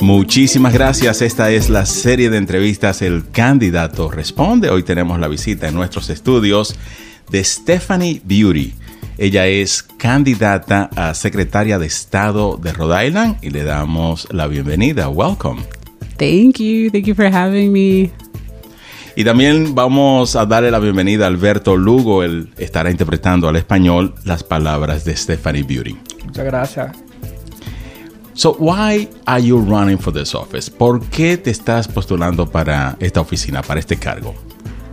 Muchísimas gracias. Esta es la serie de entrevistas El Candidato Responde. Hoy tenemos la visita en nuestros estudios de Stephanie Beauty. Ella es candidata a secretaria de Estado de Rhode Island y le damos la bienvenida. Welcome. Thank you. Thank you for having me. Y también vamos a darle la bienvenida a Alberto Lugo. Él estará interpretando al español las palabras de Stephanie Beauty. Muchas gracias. So, why are you running for this office? ¿Por qué te estás postulando para esta oficina, para este cargo?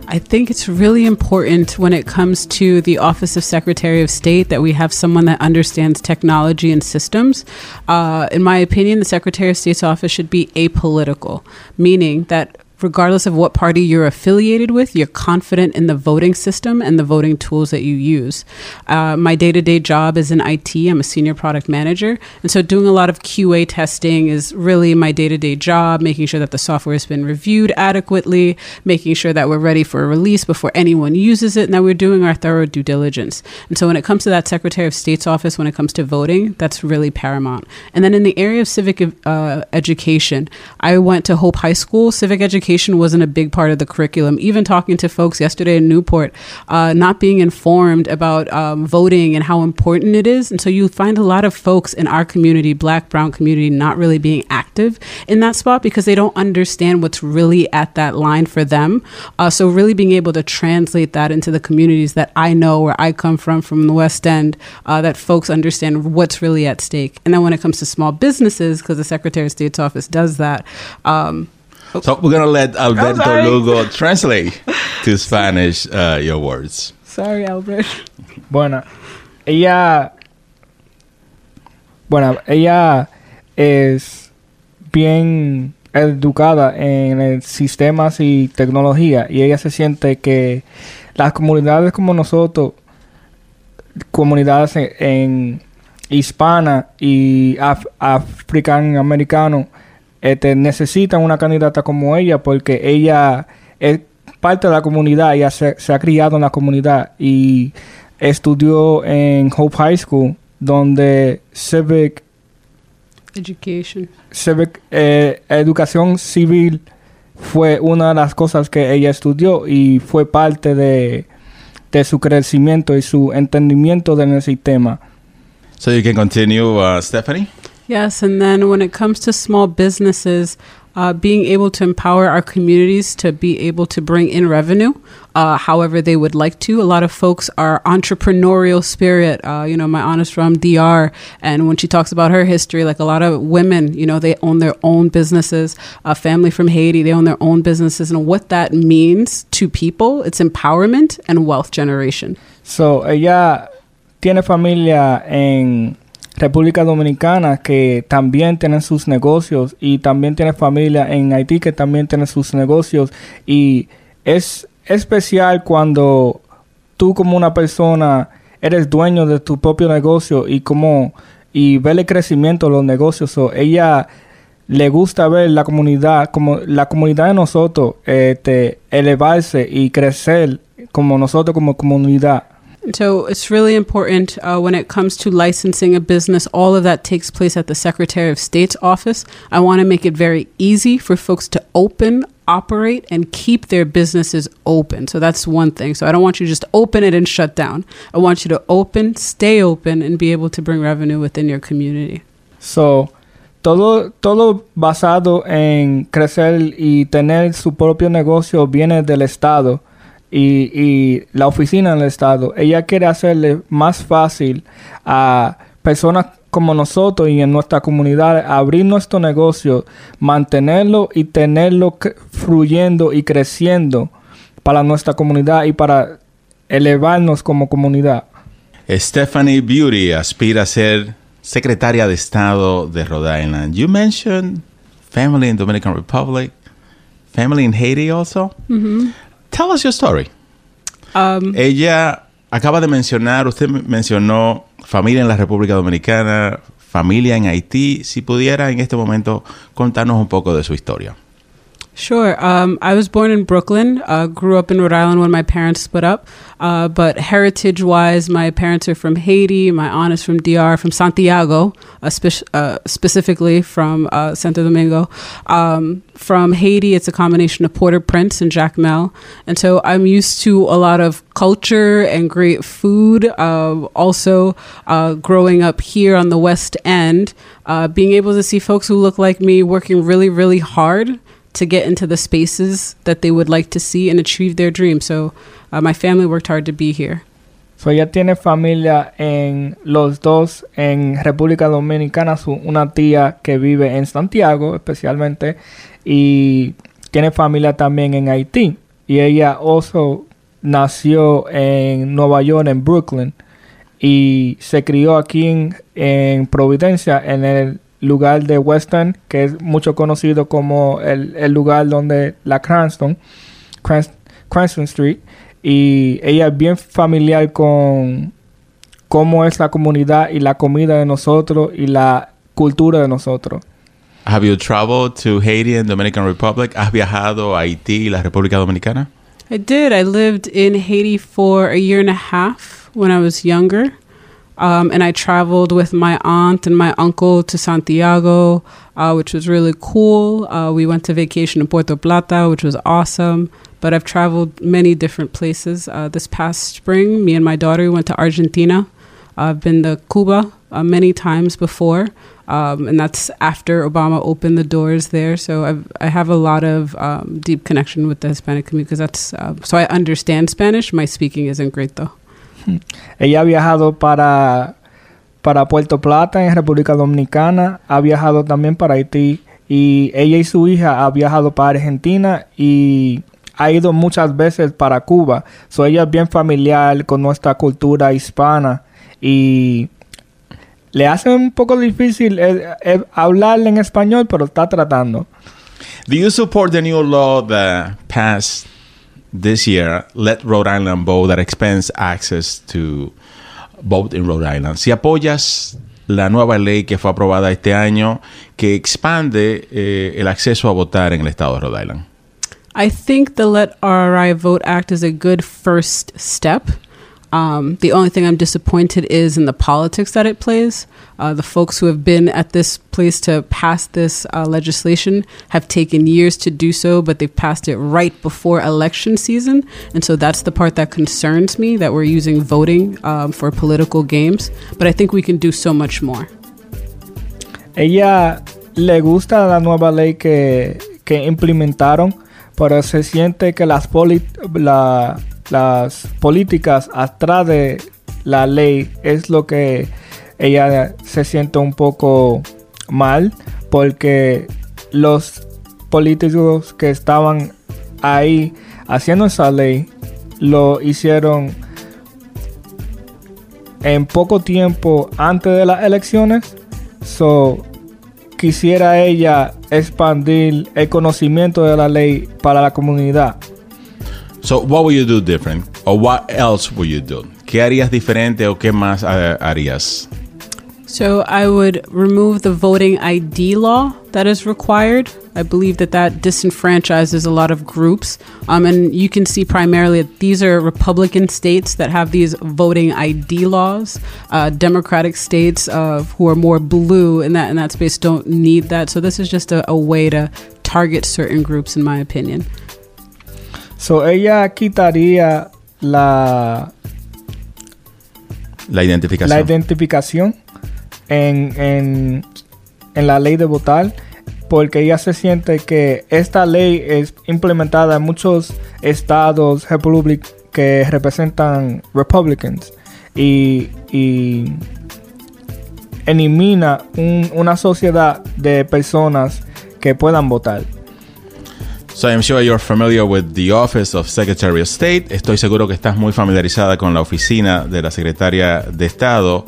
I think it's really important when it comes to the Office of Secretary of State that we have someone that understands technology and systems. Uh, in my opinion, the Secretary of State's office should be apolitical, meaning that regardless of what party you're affiliated with, you're confident in the voting system and the voting tools that you use. Uh, my day to day job is in IT. I'm a senior product manager. And so doing a lot of QA testing is really my day to day job, making sure that the software has been reviewed adequately, making sure that we're ready for a release before anyone uses it, and that we're doing our thorough due diligence. And so when it comes to that Secretary of State's office, when it comes to voting, that's really paramount. And then in the area of civic uh, education, I went to Hope High School. Civic education education wasn't a big part of the curriculum. Even talking to folks yesterday in Newport, uh, not being informed about um, voting and how important it is. And so you find a lot of folks in our community, black, brown community, not really being active in that spot because they don't understand what's really at that line for them. Uh, so really being able to translate that into the communities that I know where I come from, from the West End, uh, that folks understand what's really at stake. And then when it comes to small businesses, because the Secretary of State's office does that, um, So we're gonna let Alberto Lugo translate to Spanish uh, your words. Sorry, Albert. Bueno, ella, bueno, ella es bien educada en el sistemas y tecnología y ella se siente que las comunidades como nosotros, comunidades en, en hispana y af, african americano este, necesitan una candidata como ella porque ella es parte de la comunidad, ella se, se ha criado en la comunidad y estudió en Hope High School donde civic Education. civic eh, educación civil fue una de las cosas que ella estudió y fue parte de, de su crecimiento y su entendimiento del sistema. So you can continue, uh, Stephanie. Yes, and then when it comes to small businesses, uh, being able to empower our communities to be able to bring in revenue uh, however they would like to. A lot of folks are entrepreneurial spirit. Uh, you know, my is from DR, and when she talks about her history, like a lot of women, you know, they own their own businesses. A family from Haiti, they own their own businesses, and what that means to people, it's empowerment and wealth generation. So, ella tiene familia en República Dominicana que también tienen sus negocios y también tiene familia en Haití que también tiene sus negocios. Y es especial cuando tú como una persona eres dueño de tu propio negocio y como y ver el crecimiento de los negocios. O ella le gusta ver la comunidad como la comunidad de nosotros este, elevarse y crecer como nosotros como comunidad So it's really important uh, when it comes to licensing a business. All of that takes place at the Secretary of State's office. I want to make it very easy for folks to open, operate, and keep their businesses open. So that's one thing. So I don't want you to just open it and shut down. I want you to open, stay open, and be able to bring revenue within your community. So todo, todo basado en crecer y tener su propio negocio viene del Estado. Y, y la oficina del Estado, ella quiere hacerle más fácil a personas como nosotros y en nuestra comunidad abrir nuestro negocio, mantenerlo y tenerlo fluyendo y creciendo para nuestra comunidad y para elevarnos como comunidad. Stephanie Beauty aspira a ser secretaria de Estado de Rhode Island. You mentioned family in Dominican Republic, family in Haiti also. Mm -hmm. Tell us your story. Um, Ella acaba de mencionar, usted mencionó familia en la República Dominicana, familia en Haití. Si pudiera en este momento contarnos un poco de su historia. Sure. Um, I was born in Brooklyn, uh, grew up in Rhode Island when my parents split up. Uh, but heritage wise, my parents are from Haiti. My aunt is from DR, from Santiago, uh, spe- uh, specifically from uh, Santo Domingo. Um, from Haiti, it's a combination of Port-au-Prince and Jacmel. And so I'm used to a lot of culture and great food. Uh, also, growing up here on the West End, being able to see folks who look like me working really, really hard to get into the spaces that they would like to see and achieve their dreams. So uh, my family worked hard to be here. So ella tiene familia en los dos en República Dominicana, su, una tía que vive en Santiago especialmente y tiene familia también en Haití y ella also nació en Nueva York en Brooklyn y se crió aquí en, en Providencia en el lugar de Western, que es mucho conocido como el, el lugar donde la Cranston, Cranston Street, y ella es bien familiar con cómo es la comunidad y la comida de nosotros y la cultura de nosotros. Have you traveled to Haiti and Dominican Republic? ¿Has viajado a Haití y la República Dominicana? I did. I lived in Haiti for a year and a half when I was younger. Um, and I traveled with my aunt and my uncle to Santiago, uh, which was really cool. Uh, we went to vacation in Puerto Plata, which was awesome. But I've traveled many different places. Uh, this past spring, me and my daughter went to Argentina. I've been to Cuba uh, many times before, um, and that's after Obama opened the doors there. So I've, I have a lot of um, deep connection with the Hispanic community because that's uh, so I understand Spanish. My speaking isn't great though. Ella ha viajado para, para Puerto Plata en República Dominicana, ha viajado también para Haití y ella y su hija ha viajado para Argentina y ha ido muchas veces para Cuba. So ella es bien familiar con nuestra cultura hispana y le hace un poco difícil eh, eh, hablar en español, pero está tratando. Do you support the new law that passed this year let Rhode Island vote that expands access to vote in Rhode Island. Si apoyas la nueva ley que fue aprobada este año que expande eh, el acceso a votar en el estado de Rhode Island. I think the Let RI Vote Act is a good first step. Um, the only thing I'm disappointed is in the politics that it plays. Uh, the folks who have been at this place to pass this uh, legislation have taken years to do so, but they've passed it right before election season. And so that's the part that concerns me that we're using voting um, for political games. But I think we can do so much more. Ella le gusta la nueva ley que, que implementaron, pero se siente que las, la, las políticas atrás de la ley es lo que ella se siente un poco mal porque los políticos que estaban ahí haciendo esa ley lo hicieron en poco tiempo antes de las elecciones. So, quisiera ella expandir el conocimiento de la ley para la comunidad. So, what will you do different? Or what else will you do? ¿Qué harías diferente o qué más uh, harías? So, I would remove the voting ID law that is required. I believe that that disenfranchises a lot of groups. Um, and you can see primarily that these are Republican states that have these voting ID laws. Uh, Democratic states uh, who are more blue in that in that space don't need that. So this is just a, a way to target certain groups, in my opinion. So ella quitaría la la identificación, la identificación en, en, en la ley de votar porque ella se siente que esta ley es implementada en muchos estados que representan Republicans y, y elimina un, una sociedad de personas que puedan votar. So I'm sure you're familiar with the Office of Secretary of State. Estoy seguro que estás muy familiarizada con la oficina de la Secretaria de Estado.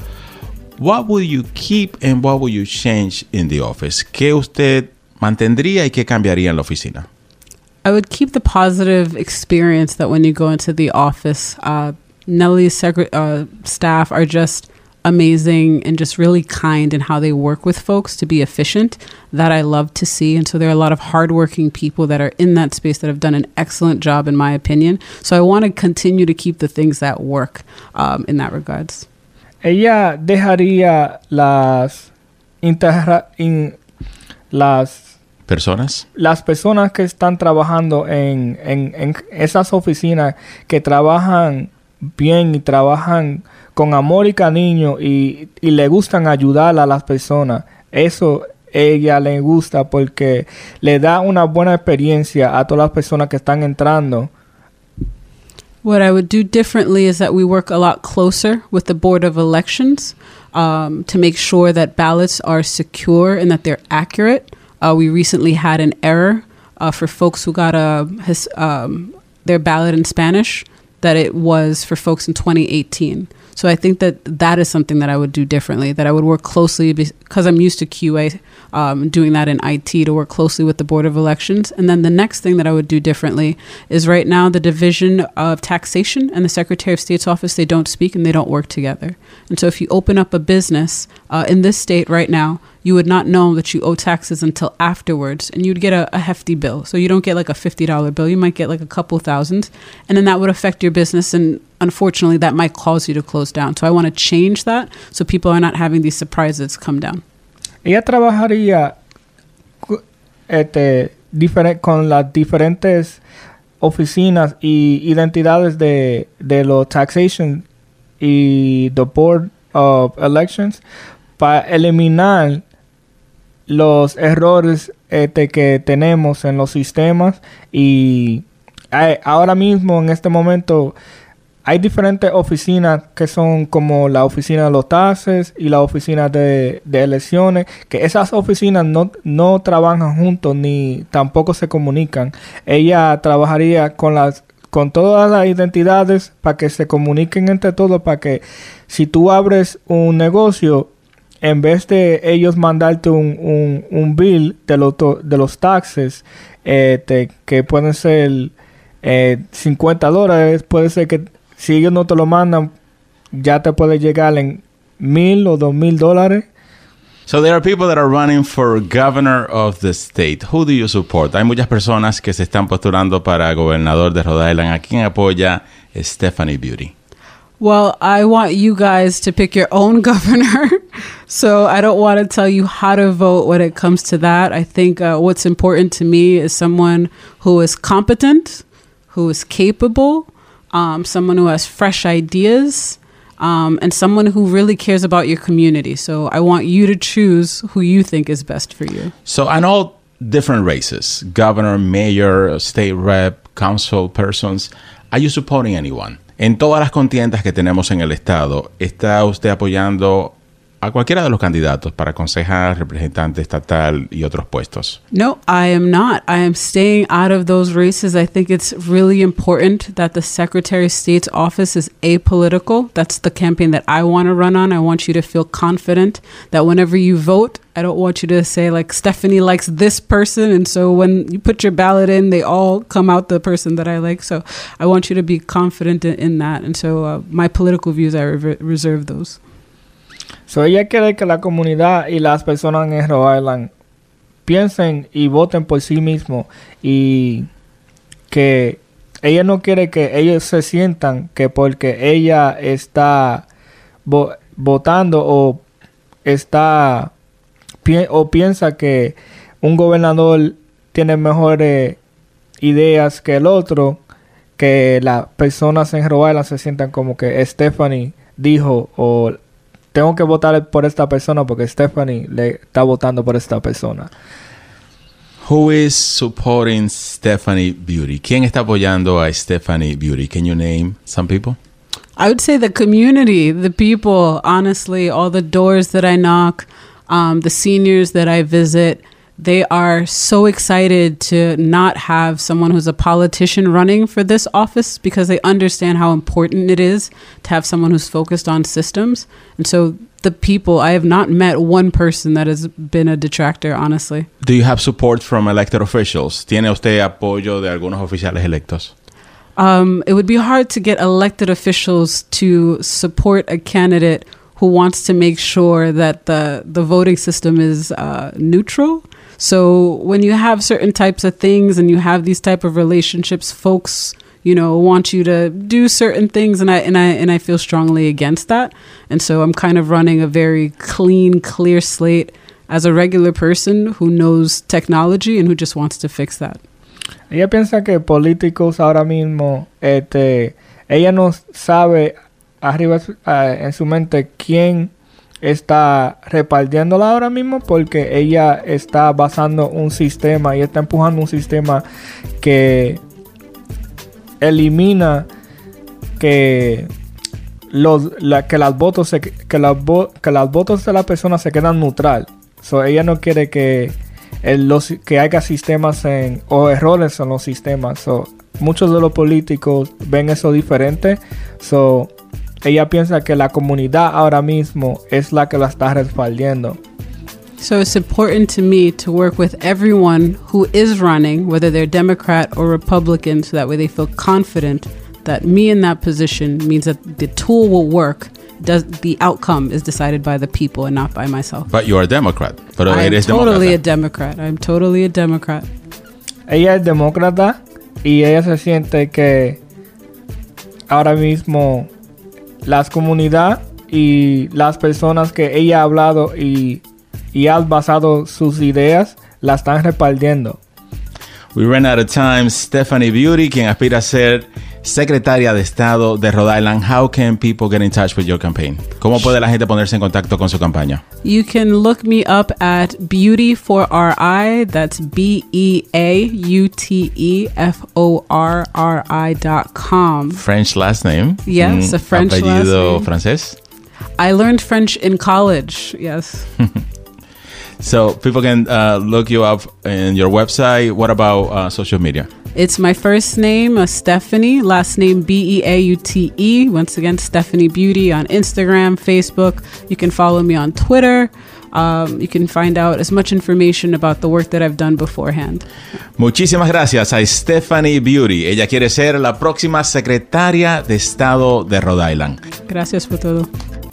What will you keep and what will you change in the office? ¿Qué usted mantendría y qué cambiaría en la oficina? I would keep the positive experience that when you go into the office, uh, secret, uh, staff are just amazing and just really kind in how they work with folks to be efficient that I love to see. And so there are a lot of hardworking people that are in that space that have done an excellent job, in my opinion. So I want to continue to keep the things that work um, in that regards. Ella dejaría las integra in, las personas las personas que están trabajando en, en, en esas oficinas que trabajan bien y trabajan con amor y cariño y, y le gustan ayudar a las personas. Eso ella le gusta porque le da una buena experiencia a todas las personas que están entrando. What I would do differently is that we work a lot closer with the Board of Elections um, to make sure that ballots are secure and that they're accurate. Uh, we recently had an error uh, for folks who got a his, um, their ballot in Spanish that it was for folks in 2018. So I think that that is something that I would do differently. That I would work closely because I'm used to QA, um, doing that in IT to work closely with the Board of Elections. And then the next thing that I would do differently is right now the Division of Taxation and the Secretary of State's office they don't speak and they don't work together. And so if you open up a business uh, in this state right now, you would not know that you owe taxes until afterwards and you'd get a, a, hefty bill. So you don't get like a $50 bill, you might get like a couple thousand, and then that would affect your business. And unfortunately, that might cause you to close down. So I want to change that so people are not having these surprises come down. Ella trabajaría este, diferente, con las diferentes oficinas y identidades de, de los taxation y the board of elections para eliminar los errores este, que tenemos en los sistemas y hay, ahora mismo en este momento hay diferentes oficinas que son como la oficina de los taxes y la oficina de, de elecciones, que esas oficinas no, no trabajan juntos ni tampoco se comunican. Ella trabajaría con las con todas las identidades para que se comuniquen entre todos, para que si tú abres un negocio, en vez de ellos mandarte un, un, un bill de, lo, de los taxes, eh, te, que pueden ser eh, 50 dólares, puede ser que si ellos no te lo mandan, ya te puede llegar en mil o dos mil dólares. So there are people that are running for governor of the state. Who do you support? Hay muchas personas que se están postulando para gobernador de Rhode Island. ¿A quién apoya Stephanie Beauty? Well, I want you guys to pick your own governor. so I don't want to tell you how to vote when it comes to that. I think uh, what's important to me is someone who is competent, who is capable, um, someone who has fresh ideas, um, and someone who really cares about your community. So I want you to choose who you think is best for you. So I know different races governor, mayor, state rep, council persons. Are you supporting anyone? En todas las contiendas que tenemos en el Estado, ¿está usted apoyando a cualquiera de los candidatos para concejal, representante estatal y otros puestos? No, I am not. I am staying out of those races. I think it's really important that the Secretary of State's office is apolitical. That's the campaign that I want to run on. I want you to feel confident that whenever you vote, I don't want you to say like Stephanie likes this person, and so when you put your ballot in, they all come out the person that I like. So I want you to be confident in, that, and so uh, my political views I re reserve those. So ella quiere que la comunidad y las personas en Rhode Island piensen y voten por sí mismos y que ella no quiere que ellos se sientan que porque ella está vo votando o está o piensa que un gobernador tiene mejores ideas que el otro, que las personas en Rhode Island se sientan como que Stephanie dijo o tengo que votar por esta persona porque Stephanie le está votando por esta persona. Who is supporting Stephanie Beaute? ¿Quién está apoyando a Stephanie Beaute? Can you name some people? I would say the community, the people, honestly, all the doors that I knock, um, the seniors that I visit, they are so excited to not have someone who's a politician running for this office because they understand how important it is to have someone who's focused on systems. And so the people, I have not met one person that has been a detractor, honestly. Do you have support from elected officials? ¿Tiene usted apoyo de algunos oficiales electos? Um, it would be hard to get elected officials to support a candidate who wants to make sure that the the voting system is uh, neutral. So when you have certain types of things and you have these type of relationships, folks you know want you to do certain things and I and I and I feel strongly against that. And so I'm kind of running a very clean, clear slate as a regular person who knows technology and who just wants to fix that. Ella piensa que políticos ahora mismo, este, ella no sabe arriba uh, en su mente quién está repartiéndola ahora mismo porque ella está basando un sistema y está empujando un sistema que elimina que los que las votos que las que las votos de la persona se quedan neutral. So, ella no quiere que el, los, que haya sistemas en, o errores en los sistemas. So, muchos de los políticos ven eso diferente. So, ella piensa que la comunidad ahora mismo es la que la está respaldando. So it's important to me to work with everyone who is running, whether they're Democrat or Republican, so that way they feel confident that me in that position means that the tool will work. Does the outcome is decided by the people and not by myself. But you're a Democrat. Pero I'm eres totally demócrata. a Democrat. I'm totally a Democrat. Ella es demócrata y ella se siente que ahora mismo las comunidades y las personas que ella ha hablado y, y ha basado sus ideas la están repartiendo. We ran out of time. Stephanie Beauty, quien aspira a ser secretaria de Estado de Rhode Island. How can people get in touch with your campaign? ¿Cómo puede la gente ponerse en contacto con su campaña? You can look me up at Beaute for RI. That's B E A U T E F O R R I dot com. French last name. Yes, Mm, a French last apellido name. francés. I learned French in college. Yes. So people can uh, look you up in your website. What about uh, social media? It's my first name, uh, Stephanie, last name B E A U T E. Once again, Stephanie Beaute on Instagram, Facebook. You can follow me on Twitter. Um, you can find out as much information about the work that I've done beforehand. Muchísimas gracias a Stephanie Beaute. Ella quiere ser la próxima secretaria de Estado de Rhode Island. Gracias por todo.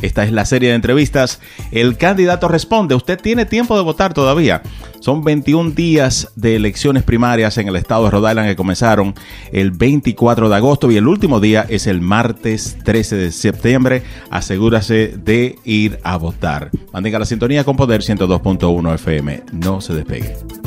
Esta es la serie de entrevistas. El candidato responde. Usted tiene tiempo de votar todavía. Son 21 días de elecciones primarias en el estado de Rhode Island que comenzaron el 24 de agosto y el último día es el martes 13 de septiembre. Asegúrase de ir a votar. Mantenga la sintonía con Poder 102.1 FM. No se despegue.